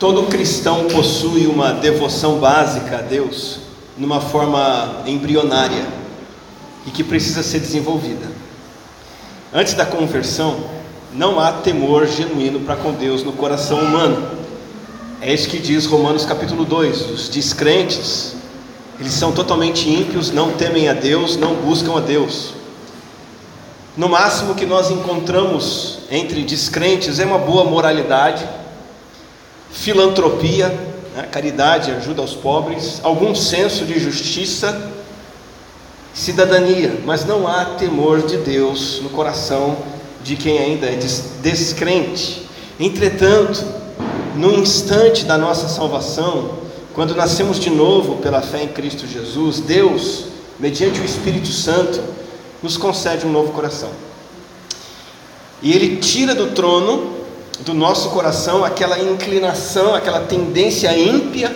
Todo cristão possui uma devoção básica a Deus, numa forma embrionária e que precisa ser desenvolvida. Antes da conversão, não há temor genuíno para com Deus no coração humano. É isso que diz Romanos capítulo 2. Os descrentes, eles são totalmente ímpios, não temem a Deus, não buscam a Deus. No máximo que nós encontramos entre descrentes é uma boa moralidade, filantropia, né, caridade, ajuda aos pobres, algum senso de justiça, cidadania, mas não há temor de Deus no coração de quem ainda é descrente. Entretanto, no instante da nossa salvação, quando nascemos de novo pela fé em Cristo Jesus, Deus, mediante o Espírito Santo, nos concede um novo coração. E Ele tira do trono do nosso coração aquela inclinação, aquela tendência ímpia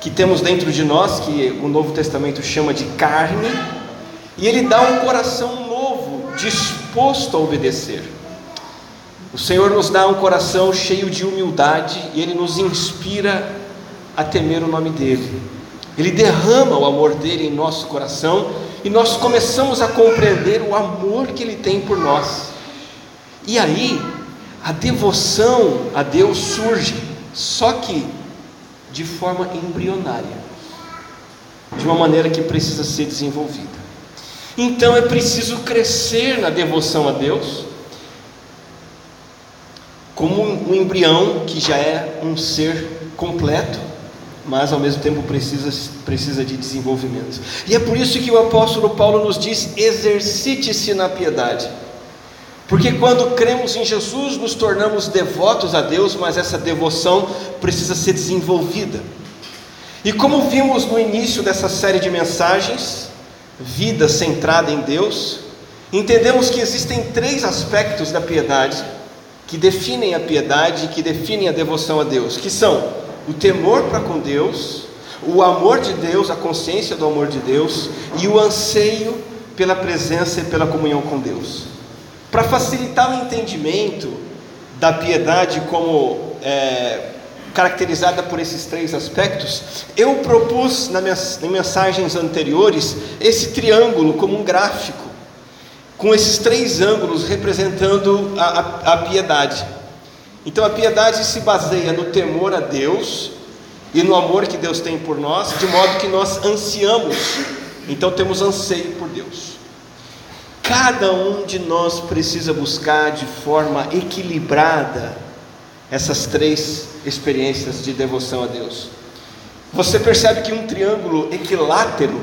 que temos dentro de nós, que o Novo Testamento chama de carne, e Ele dá um coração novo, disposto a obedecer. O Senhor nos dá um coração cheio de humildade e Ele nos inspira a temer o nome dEle. Ele derrama o amor dele em nosso coração e nós começamos a compreender o amor que Ele tem por nós. E aí, a devoção a Deus surge, só que de forma embrionária, de uma maneira que precisa ser desenvolvida. Então é preciso crescer na devoção a Deus, como um embrião que já é um ser completo, mas ao mesmo tempo precisa, precisa de desenvolvimento. E é por isso que o apóstolo Paulo nos diz: exercite-se na piedade. Porque quando cremos em Jesus, nos tornamos devotos a Deus, mas essa devoção precisa ser desenvolvida. E como vimos no início dessa série de mensagens, vida centrada em Deus, entendemos que existem três aspectos da piedade que definem a piedade e que definem a devoção a Deus, que são o temor para com Deus, o amor de Deus, a consciência do amor de Deus e o anseio pela presença e pela comunhão com Deus. Para facilitar o entendimento da piedade como é, caracterizada por esses três aspectos, eu propus nas mensagens anteriores esse triângulo como um gráfico, com esses três ângulos representando a, a, a piedade. Então a piedade se baseia no temor a Deus e no amor que Deus tem por nós, de modo que nós ansiamos, então temos anseio por Deus. Cada um de nós precisa buscar de forma equilibrada essas três experiências de devoção a Deus. Você percebe que um triângulo equilátero,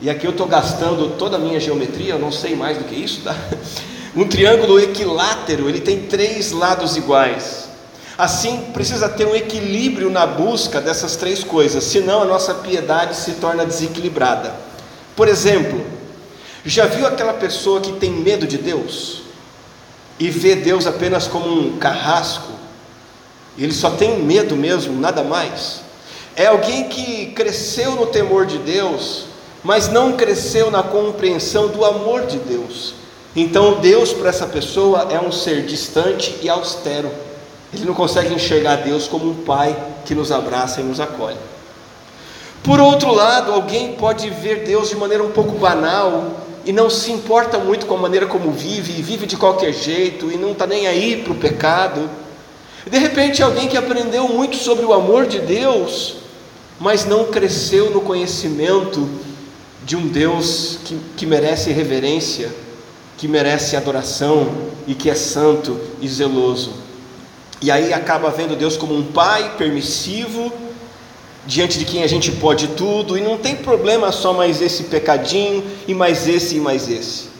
e aqui eu estou gastando toda a minha geometria, eu não sei mais do que isso, tá? Um triângulo equilátero, ele tem três lados iguais. Assim, precisa ter um equilíbrio na busca dessas três coisas, senão a nossa piedade se torna desequilibrada. Por exemplo, já viu aquela pessoa que tem medo de Deus e vê Deus apenas como um carrasco? Ele só tem medo mesmo, nada mais. É alguém que cresceu no temor de Deus, mas não cresceu na compreensão do amor de Deus. Então, Deus para essa pessoa é um ser distante e austero. Ele não consegue enxergar Deus como um pai que nos abraça e nos acolhe. Por outro lado, alguém pode ver Deus de maneira um pouco banal e não se importa muito com a maneira como vive, e vive de qualquer jeito, e não está nem aí para o pecado. De repente, alguém que aprendeu muito sobre o amor de Deus, mas não cresceu no conhecimento de um Deus que, que merece reverência, que merece adoração e que é santo e zeloso. E aí acaba vendo Deus como um pai permissivo, diante de quem a gente pode tudo, e não tem problema só mais esse pecadinho, e mais esse e mais esse.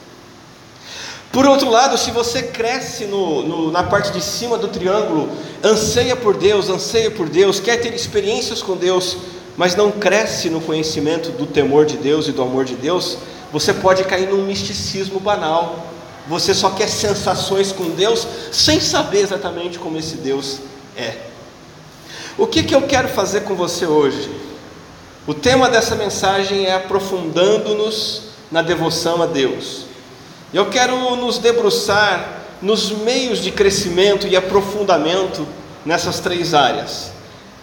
Por outro lado, se você cresce no, no, na parte de cima do triângulo, anseia por Deus, anseia por Deus, quer ter experiências com Deus, mas não cresce no conhecimento do temor de Deus e do amor de Deus, você pode cair num misticismo banal. Você só quer sensações com Deus sem saber exatamente como esse Deus é. O que, que eu quero fazer com você hoje? O tema dessa mensagem é aprofundando-nos na devoção a Deus. Eu quero nos debruçar nos meios de crescimento e aprofundamento nessas três áreas.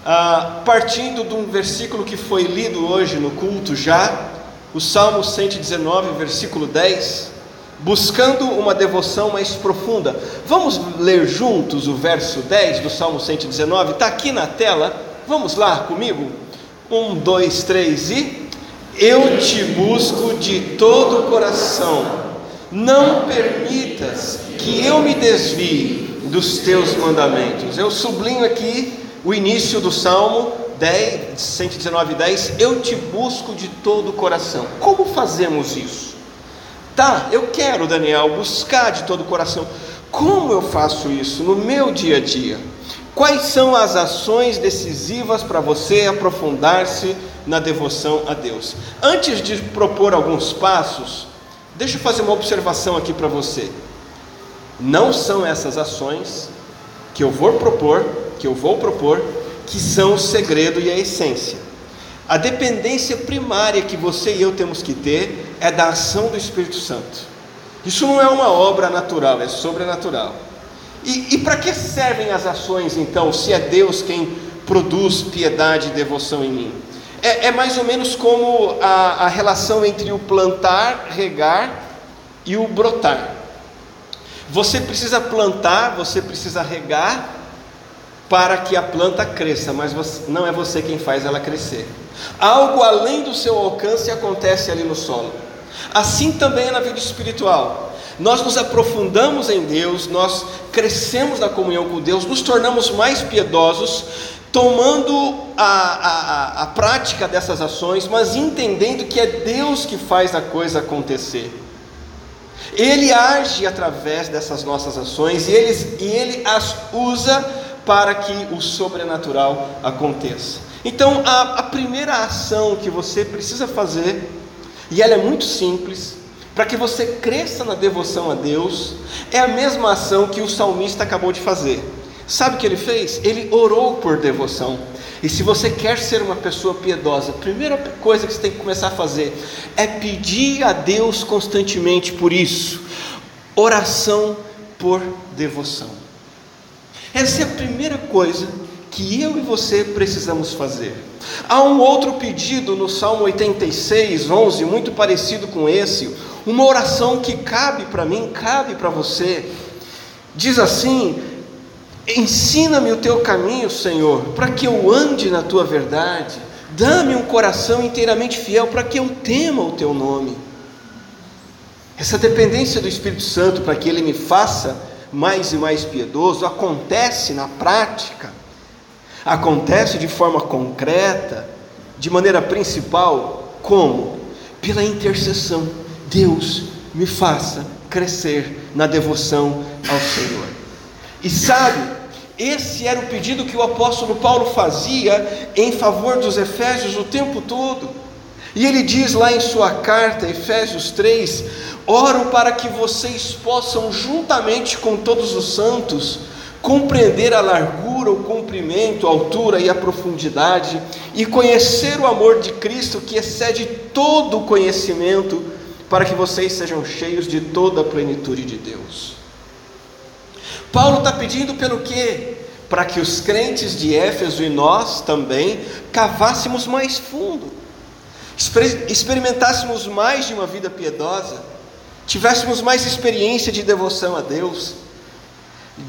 Ah, partindo de um versículo que foi lido hoje no culto já, o Salmo 119, versículo 10, buscando uma devoção mais profunda. Vamos ler juntos o verso 10 do Salmo 119? Está aqui na tela, vamos lá comigo? Um, dois, três e. Eu te busco de todo o coração, não permitas que eu me desvie dos teus mandamentos. Eu sublinho aqui o início do Salmo 10, 119, 10. Eu te busco de todo o coração. Como fazemos isso? Tá, eu quero, Daniel, buscar de todo o coração. Como eu faço isso no meu dia a dia? Quais são as ações decisivas para você aprofundar-se na devoção a Deus? Antes de propor alguns passos, deixa eu fazer uma observação aqui para você. Não são essas ações que eu vou propor, que eu vou propor, que são o segredo e a essência. A dependência primária que você e eu temos que ter é da ação do Espírito Santo. Isso não é uma obra natural, é sobrenatural. E, e para que servem as ações então, se é Deus quem produz piedade e devoção em mim? É, é mais ou menos como a, a relação entre o plantar, regar e o brotar. Você precisa plantar, você precisa regar para que a planta cresça, mas você, não é você quem faz ela crescer. Algo além do seu alcance acontece ali no solo. Assim também é na vida espiritual. Nós nos aprofundamos em Deus, nós crescemos na comunhão com Deus, nos tornamos mais piedosos, tomando a, a, a, prática dessas ações, mas entendendo que é Deus que faz a coisa acontecer. Ele age através dessas nossas ações e ele, e ele as usa para que o sobrenatural aconteça. Então, a, a primeira ação que você precisa fazer, e ela é muito simples, para que você cresça na devoção a Deus, é a mesma ação que o salmista acabou de fazer. Sabe o que ele fez? Ele orou por devoção. E se você quer ser uma pessoa piedosa, a primeira coisa que você tem que começar a fazer é pedir a Deus constantemente por isso. Oração por devoção. Essa é a primeira coisa que eu e você precisamos fazer. Há um outro pedido no Salmo 86, 11, muito parecido com esse, uma oração que cabe para mim, cabe para você. Diz assim: Ensina-me o teu caminho, Senhor, para que eu ande na tua verdade. Dá-me um coração inteiramente fiel para que eu tema o teu nome. Essa dependência do Espírito Santo para que ele me faça mais e mais piedoso acontece na prática, acontece de forma concreta, de maneira principal, como? Pela intercessão. Deus me faça crescer na devoção ao Senhor. E sabe, esse era o pedido que o apóstolo Paulo fazia em favor dos Efésios o tempo todo. E ele diz lá em sua carta, Efésios 3: Oro para que vocês possam, juntamente com todos os santos, compreender a largura, o comprimento, a altura e a profundidade, e conhecer o amor de Cristo que excede todo o conhecimento, para que vocês sejam cheios de toda a plenitude de Deus. Paulo está pedindo pelo quê? Para que os crentes de Éfeso e nós também cavássemos mais fundo, experimentássemos mais de uma vida piedosa, tivéssemos mais experiência de devoção a Deus,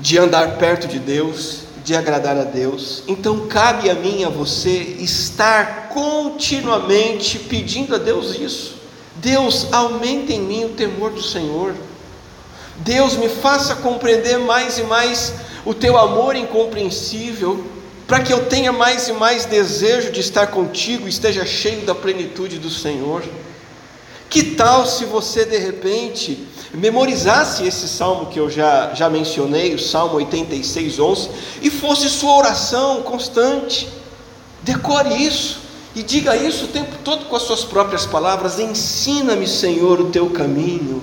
de andar perto de Deus, de agradar a Deus. Então cabe a mim a você estar continuamente pedindo a Deus isso. Deus, aumente em mim o temor do Senhor. Deus, me faça compreender mais e mais o teu amor incompreensível, para que eu tenha mais e mais desejo de estar contigo e esteja cheio da plenitude do Senhor. Que tal se você de repente memorizasse esse salmo que eu já, já mencionei, o Salmo 86, 11, e fosse sua oração constante? Decore isso e diga isso o tempo todo com as suas próprias palavras: Ensina-me, Senhor, o teu caminho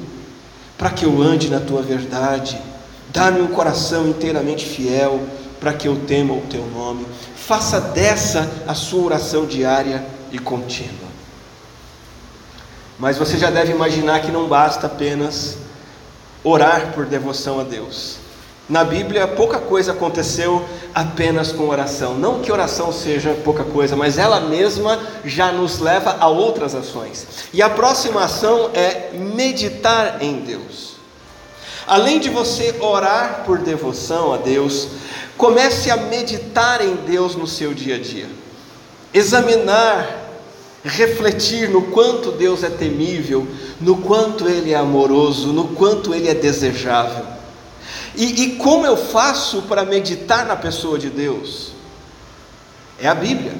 para que eu ande na tua verdade. Dá-me um coração inteiramente fiel, para que eu tema o teu nome. Faça dessa a sua oração diária e contínua. Mas você já deve imaginar que não basta apenas orar por devoção a Deus. Na Bíblia, pouca coisa aconteceu apenas com oração. Não que oração seja pouca coisa, mas ela mesma já nos leva a outras ações. E a próxima ação é meditar em Deus. Além de você orar por devoção a Deus, comece a meditar em Deus no seu dia a dia. Examinar, refletir no quanto Deus é temível, no quanto Ele é amoroso, no quanto Ele é desejável. E, e como eu faço para meditar na pessoa de Deus? É a Bíblia,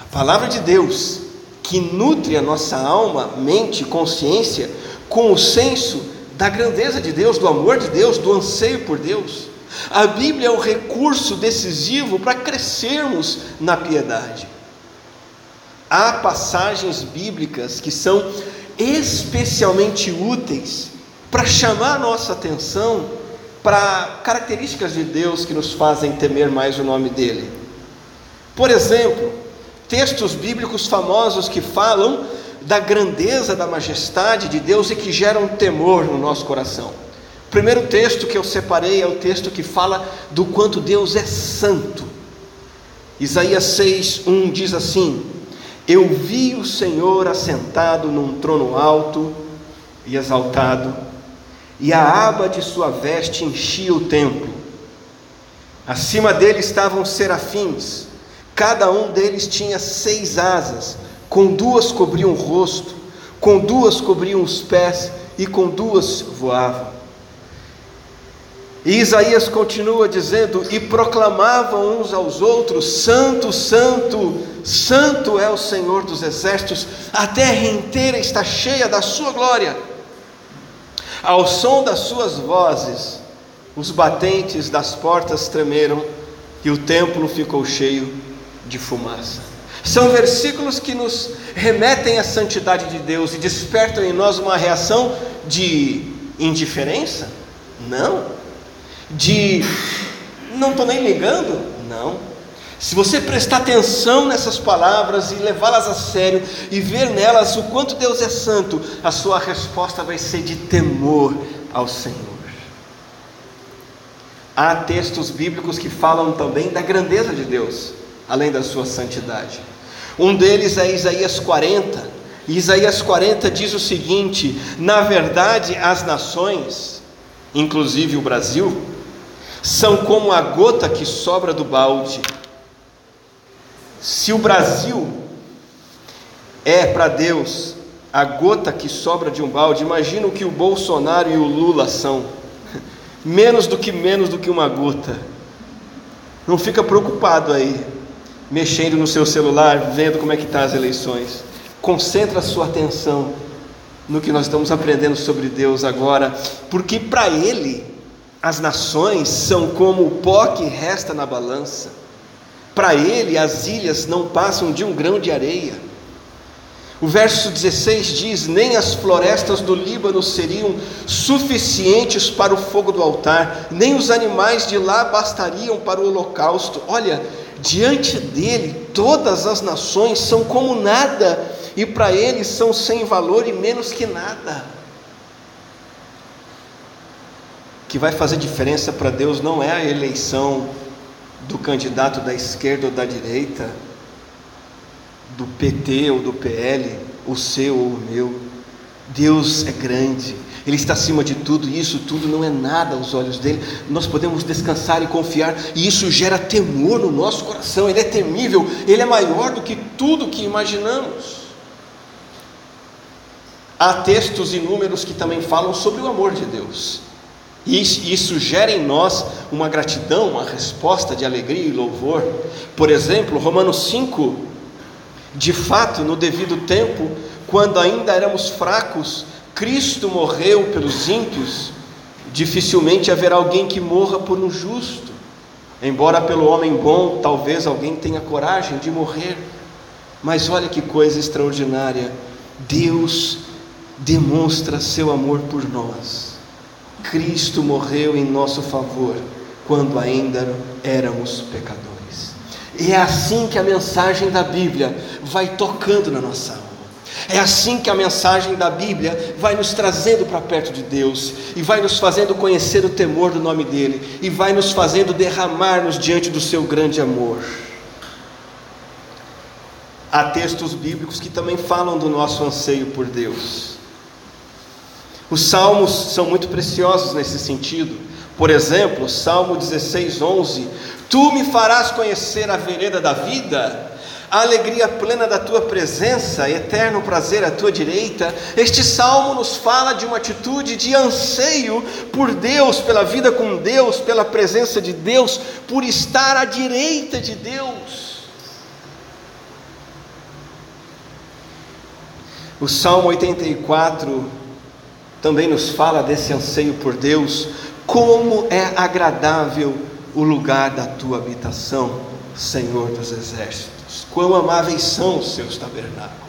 a palavra de Deus, que nutre a nossa alma, mente, consciência, com o senso da grandeza de Deus, do amor de Deus, do anseio por Deus. A Bíblia é o recurso decisivo para crescermos na piedade. Há passagens bíblicas que são especialmente úteis para chamar a nossa atenção para características de Deus que nos fazem temer mais o nome dele. Por exemplo, textos bíblicos famosos que falam da grandeza, da majestade de Deus e que geram temor no nosso coração. O primeiro texto que eu separei é o texto que fala do quanto Deus é santo. Isaías 6:1 diz assim: Eu vi o Senhor assentado num trono alto e exaltado e a aba de sua veste enchia o templo. Acima dele estavam serafins, cada um deles tinha seis asas, com duas cobriam o rosto, com duas cobriam os pés e com duas voavam. E Isaías continua dizendo: E proclamavam uns aos outros: Santo, Santo, Santo é o Senhor dos exércitos, a terra inteira está cheia da sua glória. Ao som das suas vozes, os batentes das portas tremeram e o templo ficou cheio de fumaça. São versículos que nos remetem à santidade de Deus e despertam em nós uma reação de indiferença? Não. De não estou nem ligando? Não se você prestar atenção nessas palavras e levá-las a sério e ver nelas o quanto Deus é santo, a sua resposta vai ser de temor ao Senhor. Há textos bíblicos que falam também da grandeza de Deus, além da sua santidade. Um deles é Isaías 40. E Isaías 40 diz o seguinte: Na verdade, as nações, inclusive o Brasil, são como a gota que sobra do balde se o Brasil é para Deus a gota que sobra de um balde, imagina o que o Bolsonaro e o Lula são. Menos do que menos do que uma gota. Não fica preocupado aí, mexendo no seu celular, vendo como é que estão tá as eleições. Concentra a sua atenção no que nós estamos aprendendo sobre Deus agora, porque para Ele as nações são como o pó que resta na balança para ele, as ilhas não passam de um grão de areia. O verso 16 diz: Nem as florestas do Líbano seriam suficientes para o fogo do altar, nem os animais de lá bastariam para o holocausto. Olha, diante dele, todas as nações são como nada, e para ele são sem valor e menos que nada. O que vai fazer diferença para Deus não é a eleição do candidato da esquerda ou da direita, do PT ou do PL, o seu ou o meu. Deus é grande, Ele está acima de tudo, e isso tudo não é nada aos olhos dele. Nós podemos descansar e confiar, e isso gera temor no nosso coração. Ele é temível, Ele é maior do que tudo que imaginamos. Há textos inúmeros que também falam sobre o amor de Deus. E isso gera em nós uma gratidão, uma resposta de alegria e louvor. Por exemplo, Romanos 5, de fato, no devido tempo, quando ainda éramos fracos, Cristo morreu pelos ímpios. Dificilmente haverá alguém que morra por um justo. Embora pelo homem bom, talvez alguém tenha coragem de morrer. Mas olha que coisa extraordinária. Deus demonstra seu amor por nós Cristo morreu em nosso favor quando ainda éramos pecadores. E é assim que a mensagem da Bíblia vai tocando na nossa alma. É assim que a mensagem da Bíblia vai nos trazendo para perto de Deus e vai nos fazendo conhecer o temor do nome dEle e vai nos fazendo derramar-nos diante do seu grande amor. Há textos bíblicos que também falam do nosso anseio por Deus. Os salmos são muito preciosos nesse sentido. Por exemplo, Salmo 16, 11: Tu me farás conhecer a vereda da vida a alegria plena da tua presença, eterno prazer à tua direita. Este salmo nos fala de uma atitude de anseio por Deus, pela vida com Deus, pela presença de Deus, por estar à direita de Deus. O Salmo 84 também nos fala desse anseio por Deus, como é agradável o lugar da tua habitação, Senhor dos exércitos quão amáveis são os seus tabernáculos.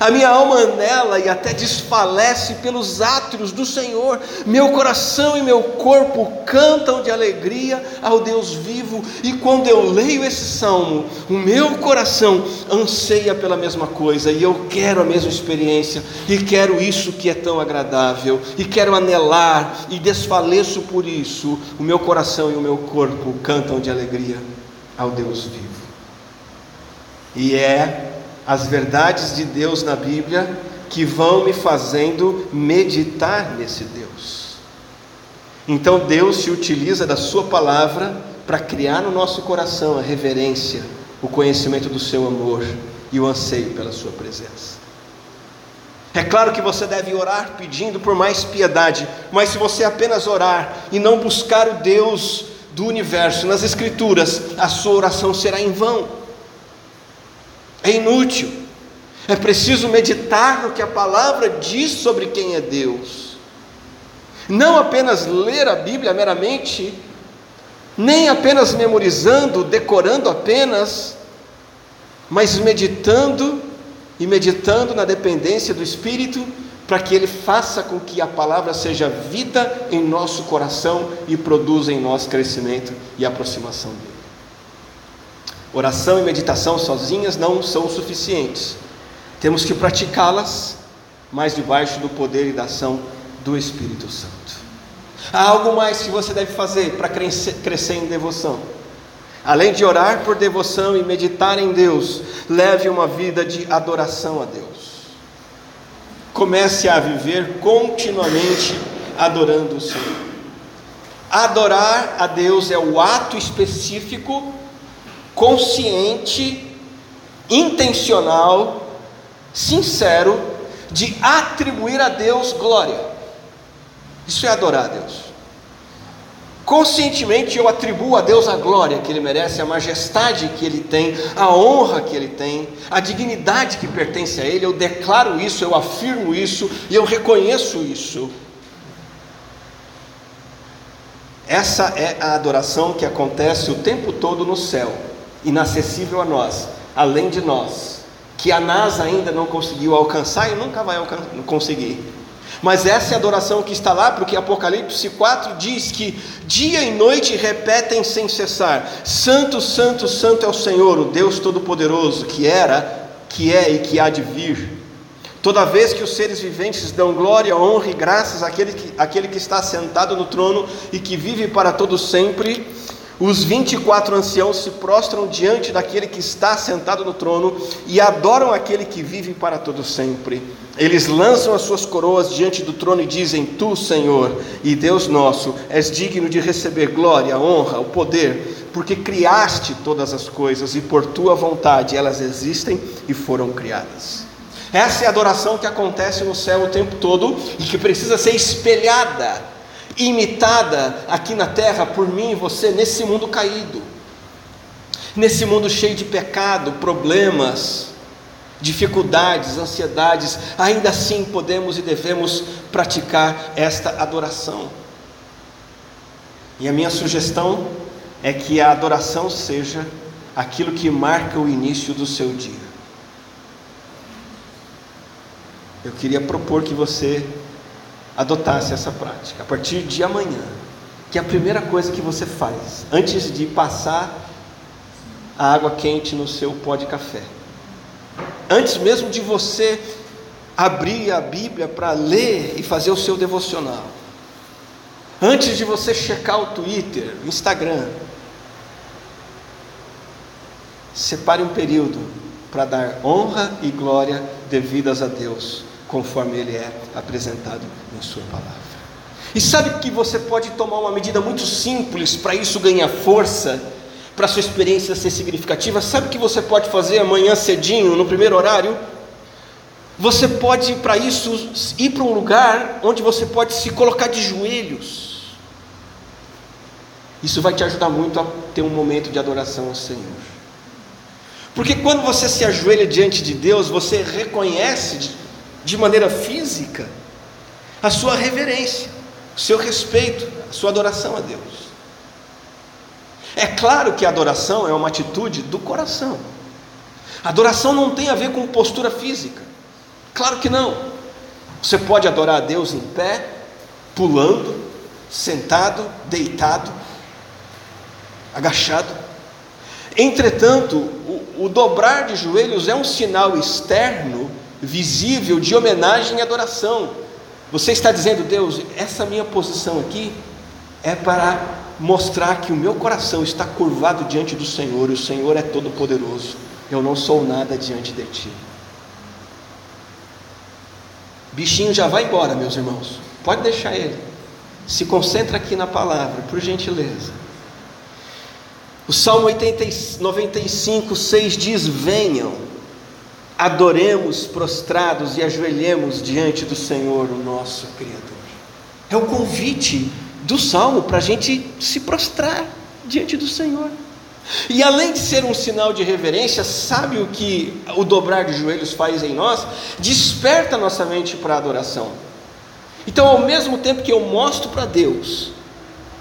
A minha alma anela e até desfalece pelos átrios do Senhor. Meu coração e meu corpo cantam de alegria ao Deus vivo. E quando eu leio esse salmo, o meu coração anseia pela mesma coisa. E eu quero a mesma experiência. E quero isso que é tão agradável. E quero anelar. E desfaleço por isso. O meu coração e o meu corpo cantam de alegria ao Deus vivo e é as verdades de Deus na Bíblia que vão me fazendo meditar nesse Deus. Então Deus se utiliza da Sua palavra para criar no nosso coração a reverência, o conhecimento do Seu amor e o anseio pela Sua presença. É claro que você deve orar pedindo por mais piedade, mas se você apenas orar e não buscar o Deus do universo nas Escrituras, a sua oração será em vão é inútil. É preciso meditar no que a palavra diz sobre quem é Deus. Não apenas ler a Bíblia meramente, nem apenas memorizando, decorando apenas, mas meditando e meditando na dependência do Espírito, para que Ele faça com que a palavra seja vida em nosso coração e produza em nós crescimento e aproximação dele. Oração e meditação sozinhas não são suficientes. Temos que praticá-las, mas debaixo do poder e da ação do Espírito Santo. Há algo mais que você deve fazer para crescer em devoção. Além de orar por devoção e meditar em Deus, leve uma vida de adoração a Deus. Comece a viver continuamente adorando o Senhor. Adorar a Deus é o ato específico consciente, intencional, sincero de atribuir a Deus glória. Isso é adorar a Deus. Conscientemente eu atribuo a Deus a glória que Ele merece, a majestade que Ele tem, a honra que Ele tem, a dignidade que pertence a Ele. Eu declaro isso, eu afirmo isso e eu reconheço isso. Essa é a adoração que acontece o tempo todo no céu inacessível a nós, além de nós, que a NASA ainda não conseguiu alcançar e nunca vai conseguir. Mas essa é a adoração que está lá, porque Apocalipse 4 diz que dia e noite repetem sem cessar: Santo, Santo, Santo é o Senhor, o Deus Todo-Poderoso, que era, que é e que há de vir. Toda vez que os seres viventes dão glória, honra e graças àquele que, àquele que está sentado no trono e que vive para todo sempre, os 24 anciãos se prostram diante daquele que está sentado no trono e adoram aquele que vive para todo sempre. Eles lançam as suas coroas diante do trono e dizem: Tu, Senhor e Deus nosso, és digno de receber glória, honra, o poder, porque criaste todas as coisas e por tua vontade elas existem e foram criadas. Essa é a adoração que acontece no céu o tempo todo e que precisa ser espelhada imitada aqui na terra por mim e você nesse mundo caído, nesse mundo cheio de pecado, problemas, dificuldades, ansiedades, ainda assim podemos e devemos praticar esta adoração. E a minha sugestão é que a adoração seja aquilo que marca o início do seu dia. Eu queria propor que você adotasse essa prática, a partir de amanhã, que é a primeira coisa que você faz, antes de passar a água quente no seu pó de café, antes mesmo de você abrir a Bíblia para ler e fazer o seu devocional, antes de você checar o Twitter, o Instagram, separe um período para dar honra e glória devidas a Deus, conforme Ele é apresentado em Sua palavra. E sabe que você pode tomar uma medida muito simples para isso ganhar força, para sua experiência ser significativa? Sabe que você pode fazer amanhã cedinho, no primeiro horário? Você pode, para isso, ir para um lugar onde você pode se colocar de joelhos. Isso vai te ajudar muito a ter um momento de adoração ao Senhor. Porque quando você se ajoelha diante de Deus, você reconhece de, maneira física a sua reverência o seu respeito, a sua adoração a Deus. É claro que a adoração é uma atitude do coração. adoração não tem a ver com postura física. Claro que não. Você pode adorar a Deus em pé, pulando, sentado, deitado, agachado. Entretanto, o, o dobrar de joelhos é um sinal externo, visível, de homenagem e adoração você está dizendo, Deus, essa minha posição aqui é para mostrar que o meu coração está curvado diante do Senhor, e o Senhor é todo-poderoso. Eu não sou nada diante de ti. Bichinho já vai embora, meus irmãos. Pode deixar ele. Se concentra aqui na palavra, por gentileza. O Salmo 80, 95, 6 diz: Venham adoremos prostrados e ajoelhemos diante do Senhor, o nosso Criador. É o convite do salmo para a gente se prostrar diante do Senhor. E além de ser um sinal de reverência, sabe o que o dobrar de joelhos faz em nós? Desperta nossa mente para a adoração. Então, ao mesmo tempo que eu mostro para Deus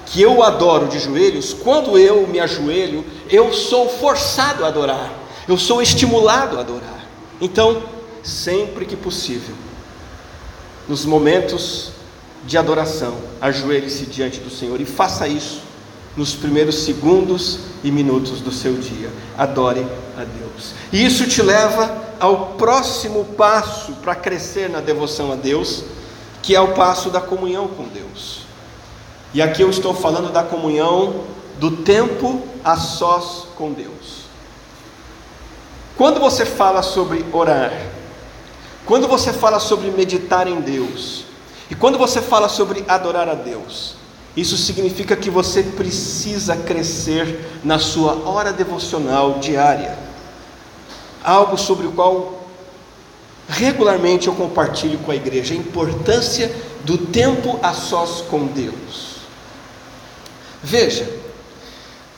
que eu adoro de joelhos, quando eu me ajoelho, eu sou forçado a adorar, eu sou estimulado a adorar. Então, sempre que possível, nos momentos de adoração, ajoelhe-se diante do Senhor e faça isso nos primeiros segundos e minutos do seu dia. Adore a Deus. E isso te leva ao próximo passo para crescer na devoção a Deus, que é o passo da comunhão com Deus. E aqui eu estou falando da comunhão do tempo a sós com Deus. Quando você fala sobre orar, quando você fala sobre meditar em Deus, e quando você fala sobre adorar a Deus, isso significa que você precisa crescer na sua hora devocional diária. Algo sobre o qual regularmente eu compartilho com a igreja, a importância do tempo a sós com Deus. Veja,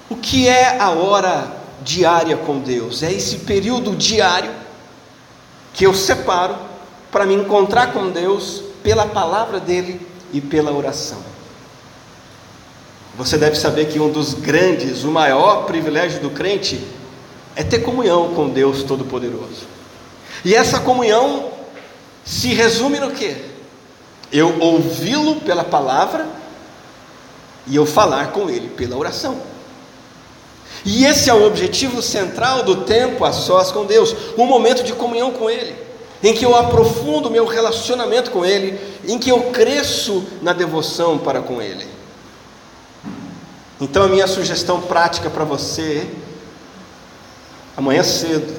o que é a hora diária com Deus, é esse período diário que eu separo para me encontrar com Deus pela palavra dele e pela oração. Você deve saber que um dos grandes, o maior privilégio do crente é ter comunhão com Deus Todo-Poderoso. E essa comunhão se resume no que? Eu ouvi-lo pela palavra e eu falar com ele pela oração. E esse é o objetivo central do tempo a sós com Deus, um momento de comunhão com Ele, em que eu aprofundo meu relacionamento com Ele, em que eu cresço na devoção para com Ele. Então, a minha sugestão prática para você, amanhã cedo,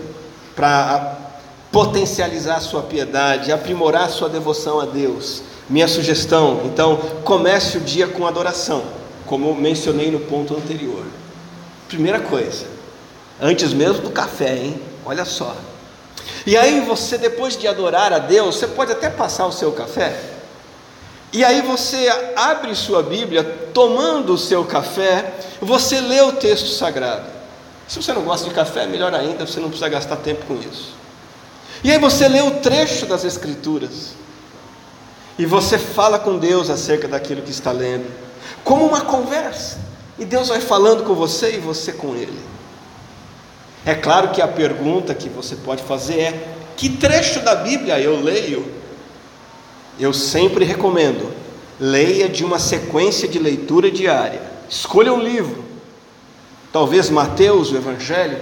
para potencializar a sua piedade, aprimorar a sua devoção a Deus, minha sugestão, então, comece o dia com adoração, como mencionei no ponto anterior. Primeira coisa, antes mesmo do café, hein? Olha só. E aí você, depois de adorar a Deus, você pode até passar o seu café. E aí você abre sua Bíblia, tomando o seu café, você lê o texto sagrado. Se você não gosta de café, melhor ainda, você não precisa gastar tempo com isso. E aí você lê o trecho das Escrituras. E você fala com Deus acerca daquilo que está lendo, como uma conversa. E Deus vai falando com você e você com Ele. É claro que a pergunta que você pode fazer é: que trecho da Bíblia eu leio? Eu sempre recomendo, leia de uma sequência de leitura diária. Escolha um livro, talvez Mateus, o Evangelho,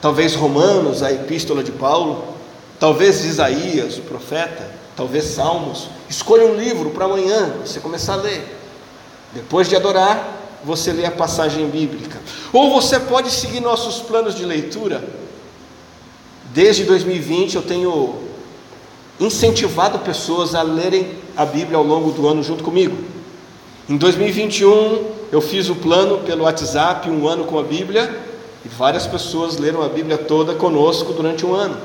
talvez Romanos, a epístola de Paulo, talvez Isaías, o profeta, talvez Salmos. Escolha um livro para amanhã você começar a ler. Depois de adorar, você lê a passagem bíblica. Ou você pode seguir nossos planos de leitura. Desde 2020 eu tenho incentivado pessoas a lerem a Bíblia ao longo do ano junto comigo. Em 2021 eu fiz o plano pelo WhatsApp, um ano com a Bíblia, e várias pessoas leram a Bíblia toda conosco durante um ano.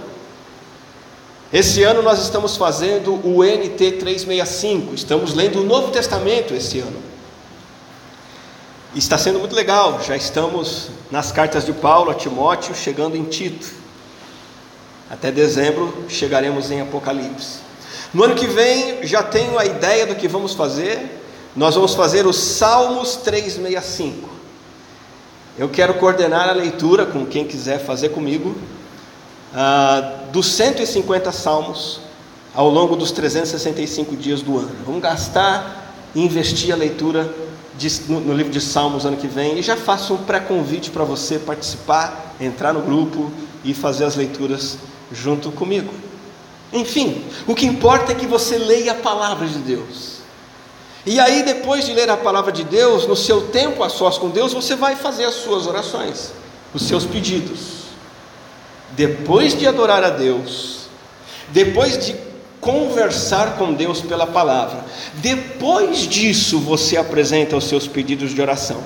Esse ano nós estamos fazendo o NT 365, estamos lendo o Novo Testamento esse ano. Está sendo muito legal, já estamos nas cartas de Paulo a Timóteo, chegando em Tito. Até dezembro chegaremos em Apocalipse. No ano que vem já tenho a ideia do que vamos fazer. Nós vamos fazer os Salmos 365. Eu quero coordenar a leitura com quem quiser fazer comigo ah, dos 150 salmos ao longo dos 365 dias do ano. Vamos gastar e investir a leitura de, no, no, livro de Salmos ano que vem e já faço um pré-convite para você participar, entrar no grupo e fazer as leituras junto comigo. Enfim, o que importa é que você leia a palavra de Deus. E aí, depois de ler a palavra de Deus, no seu tempo a sós com Deus, você vai fazer as suas orações, os seus pedidos. Depois de adorar a Deus, depois de conversar com Deus pela palavra. Depois disso, você apresenta os seus pedidos de oração.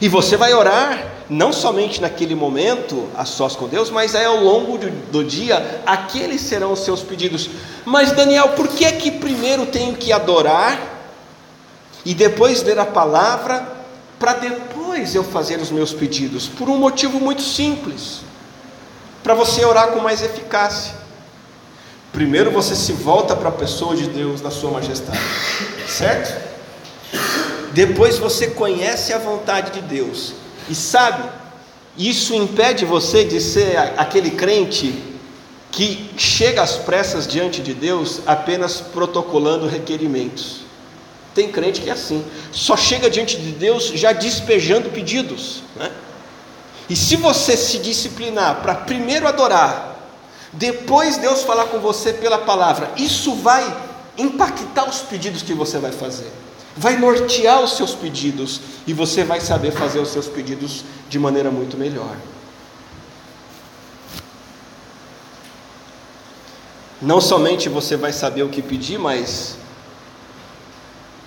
E você vai orar, não somente naquele momento, a sós com Deus, mas é ao longo do dia, aqueles serão os seus pedidos. Mas Daniel, por que é que primeiro tenho que adorar e depois ler a palavra, para depois eu fazer os meus pedidos? Por um motivo muito simples: para você orar com mais eficácia. Primeiro você se volta para a pessoa de Deus na sua majestade, certo? Depois você conhece a vontade de Deus e sabe, isso impede você de ser aquele crente que chega às pressas diante de Deus apenas protocolando requerimentos. Tem crente que é assim, só chega diante de Deus já despejando pedidos. Né? E se você se disciplinar para primeiro adorar, depois Deus falar com você pela palavra, isso vai impactar os pedidos que você vai fazer, vai nortear os seus pedidos. E você vai saber fazer os seus pedidos de maneira muito melhor. Não somente você vai saber o que pedir, mas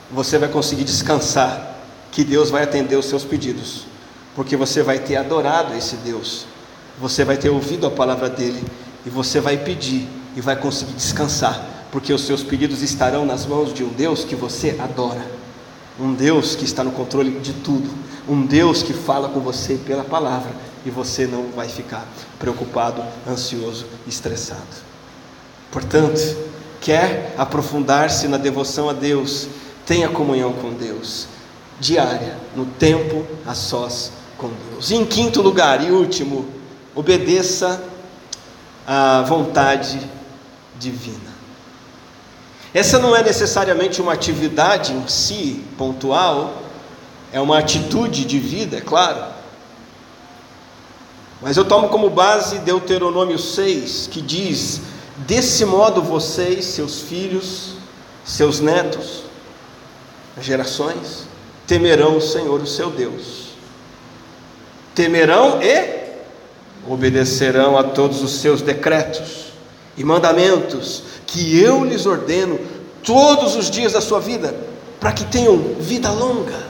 você vai conseguir descansar que Deus vai atender os seus pedidos, porque você vai ter adorado esse Deus, você vai ter ouvido a palavra dele e você vai pedir e vai conseguir descansar, porque os seus pedidos estarão nas mãos de um Deus que você adora, um Deus que está no controle de tudo, um Deus que fala com você pela palavra e você não vai ficar preocupado, ansioso, estressado. Portanto, quer aprofundar-se na devoção a Deus, tenha comunhão com Deus, diária, no tempo a sós com Deus. E em quinto lugar e último, obedeça a vontade divina. Essa não é necessariamente uma atividade em si, pontual, é uma atitude de vida, é claro. Mas eu tomo como base Deuteronômio 6, que diz: Desse modo vocês, seus filhos, seus netos, gerações, temerão o Senhor, o seu Deus. Temerão e obedecerão a todos os seus decretos e mandamentos que eu lhes ordeno todos os dias da sua vida, para que tenham vida longa.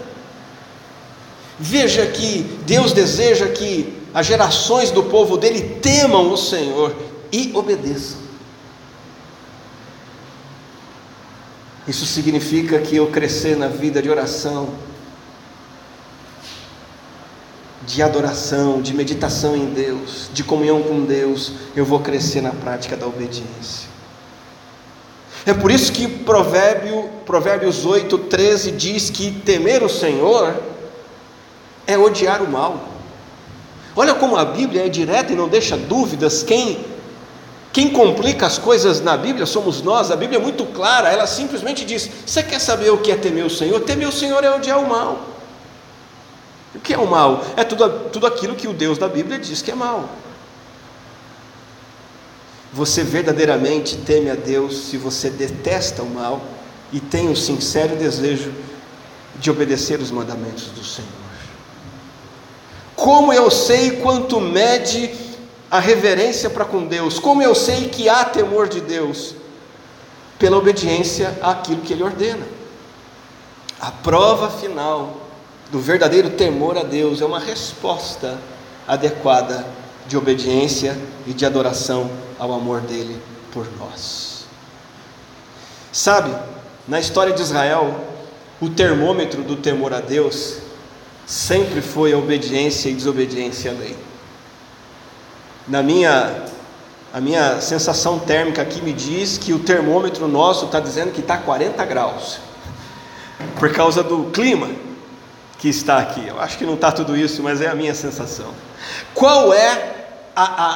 Veja que Deus deseja que as gerações do povo dele temam o Senhor e obedeçam. Isso significa que eu crescer na vida de oração, de adoração, de meditação em Deus, de comunhão com Deus, eu vou crescer na prática da obediência. É por isso que provérbio, Provérbios 8, 13 diz que temer o Senhor é odiar o mal. Olha como a Bíblia é direta e não deixa dúvidas. Quem, quem complica as coisas na Bíblia somos nós. A Bíblia é muito clara, ela simplesmente diz: Você quer saber o que é temer o Senhor? Temer o Senhor é odiar o mal. Que é o mal? É tudo, tudo aquilo que o Deus da Bíblia diz que é mal. Você verdadeiramente teme a Deus se você detesta o mal e tem o sincero desejo de obedecer os mandamentos do Senhor. Como eu sei quanto mede a reverência para com Deus? Como eu sei que há temor de Deus? Pela obediência àquilo que Ele ordena. A prova final do verdadeiro temor a Deus é uma resposta adequada de obediência e de adoração ao amor dele por nós. Sabe, na história de Israel, o termômetro do temor a Deus sempre foi a obediência e desobediência à lei. Na minha, a minha sensação térmica aqui me diz que o termômetro nosso está dizendo que está 40 graus, por causa do clima que está aqui. Eu acho que não está tudo isso, mas é a minha sensação. Qual é a, a,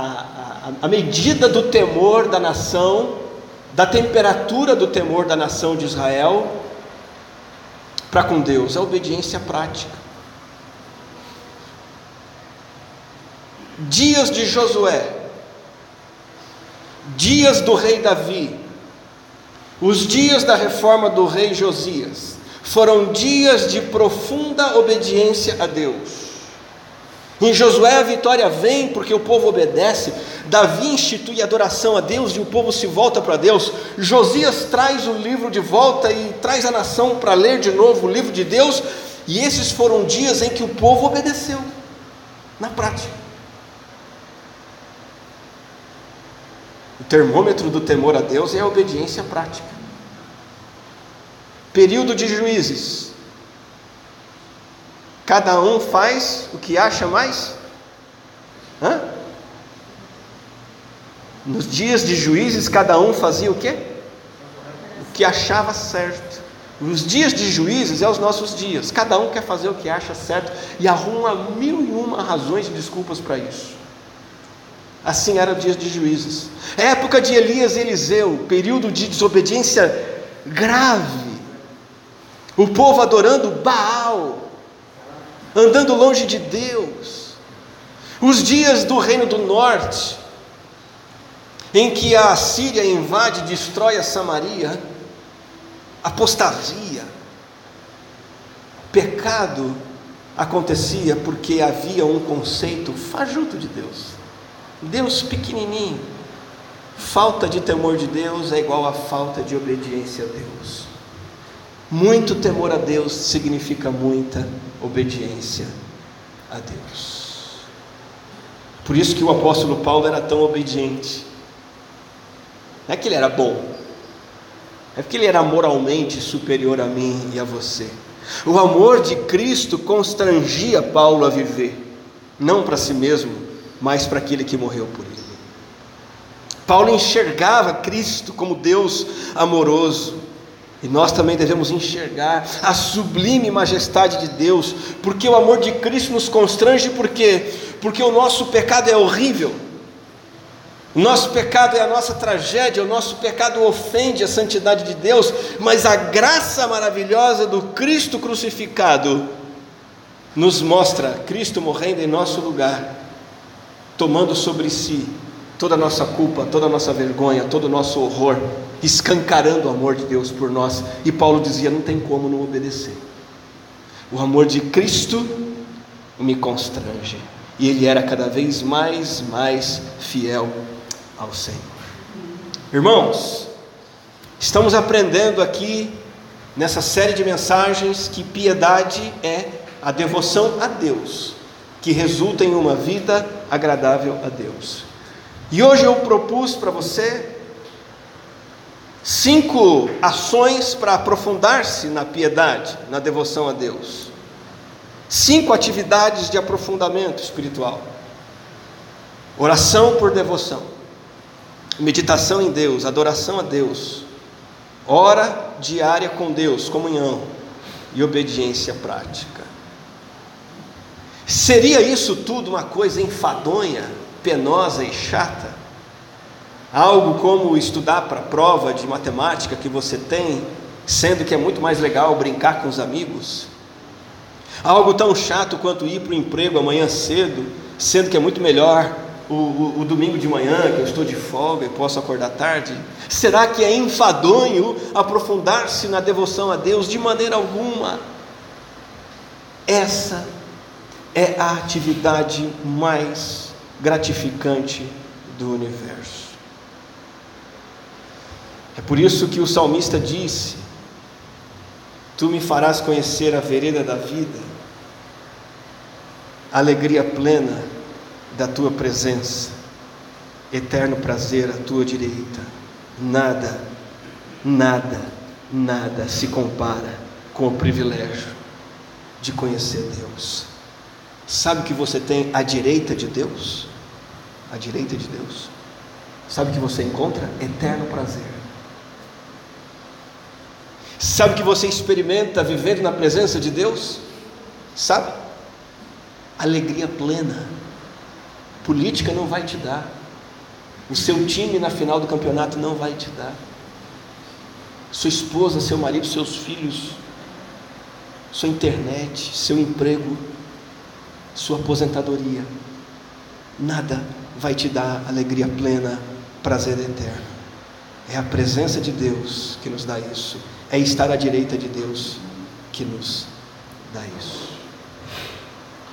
a, a, medida do temor da nação, da temperatura do temor da nação de Israel para com Deus? A obediência prática. Dias de Josué, dias do rei Davi, os dias da reforma do rei Josias, foram dias de profunda obediência a Deus. Em Josué a vitória vem porque o povo obedece. Davi institui adoração a Deus e o povo se volta para Deus. Josias traz o livro de volta e traz a nação para ler de novo o livro de Deus. E esses foram dias em que o povo obedeceu, na prática. O termômetro do temor a Deus é a obediência prática. Período de juízes, Cada um faz o que acha mais? Hã? Nos dias de juízes, cada um fazia o quê? O que achava certo. Os dias de juízes é os nossos dias. Cada um quer fazer o que acha certo e arruma mil e uma razões e desculpas para isso. Assim era o dia de juízes. época de Elias e Eliseu, período de desobediência grave. O povo adorando Baal, andando longe de Deus. Os dias do reino do norte, em que a Síria invade e destrói a Samaria, apostasia, pecado acontecia porque havia um conceito fajuto de Deus. Deus pequenininho. Falta de temor de Deus é igual a falta de obediência a Deus. Muito temor a Deus significa muita obediência a Deus. Por isso que o apóstolo Paulo era tão obediente. Não é que ele era bom, é porque ele era moralmente superior a mim e a você. O amor de Cristo constrangia Paulo a viver, não para si mesmo, mas para aquele que morreu por ele. Paulo enxergava Cristo como Deus amoroso, e nós também devemos enxergar a sublime majestade de Deus, porque o amor de Cristo nos constrange, por quê? Porque o nosso pecado é horrível, o nosso pecado é a nossa tragédia, o nosso pecado ofende a santidade de Deus, mas a graça maravilhosa do Cristo crucificado nos mostra Cristo morrendo em nosso lugar, tomando sobre si toda a nossa culpa, toda a nossa vergonha, todo o nosso horror escancarando o amor de Deus por nós. E Paulo dizia: não tem como não obedecer. O amor de Cristo me constrange. E ele era cada vez mais, mais fiel ao Senhor. Irmãos, estamos aprendendo aqui nessa série de mensagens que piedade é a devoção a Deus, que resulta em uma vida agradável a Deus. E hoje eu propus para você Cinco ações para aprofundar-se na piedade, na devoção a Deus. Cinco atividades de aprofundamento espiritual: oração por devoção, meditação em Deus, adoração a Deus, hora diária com Deus, comunhão e obediência prática. Seria isso tudo uma coisa enfadonha, penosa e chata? Algo como estudar para a prova de matemática que você tem, sendo que é muito mais legal brincar com os amigos. Algo tão chato quanto ir para o emprego amanhã cedo, sendo que é muito melhor o, o, o, domingo de manhã, que eu estou de folga e posso acordar tarde? Será que é enfadonho aprofundar-se na devoção a Deus? De maneira alguma. Essa é a atividade mais gratificante do universo. É por isso que o salmista disse: Tu me farás conhecer a vereda da vida, a alegria plena da tua presença, eterno prazer à tua direita. Nada, nada, nada se compara com o privilégio de conhecer Deus. Sabe que você tem à direita de Deus? À direita de Deus. Sabe que você encontra eterno prazer. Sabe que você experimenta vivendo na presença de Deus? Sabe? Alegria plena. Política não vai te dar. O seu time na final do campeonato não vai te dar. Sua esposa, seu marido, seus filhos, sua internet, seu emprego, sua aposentadoria. Nada vai te dar alegria plena, prazer eterno. É a presença de Deus que nos dá isso. É estar à direita de Deus que nos dá isso.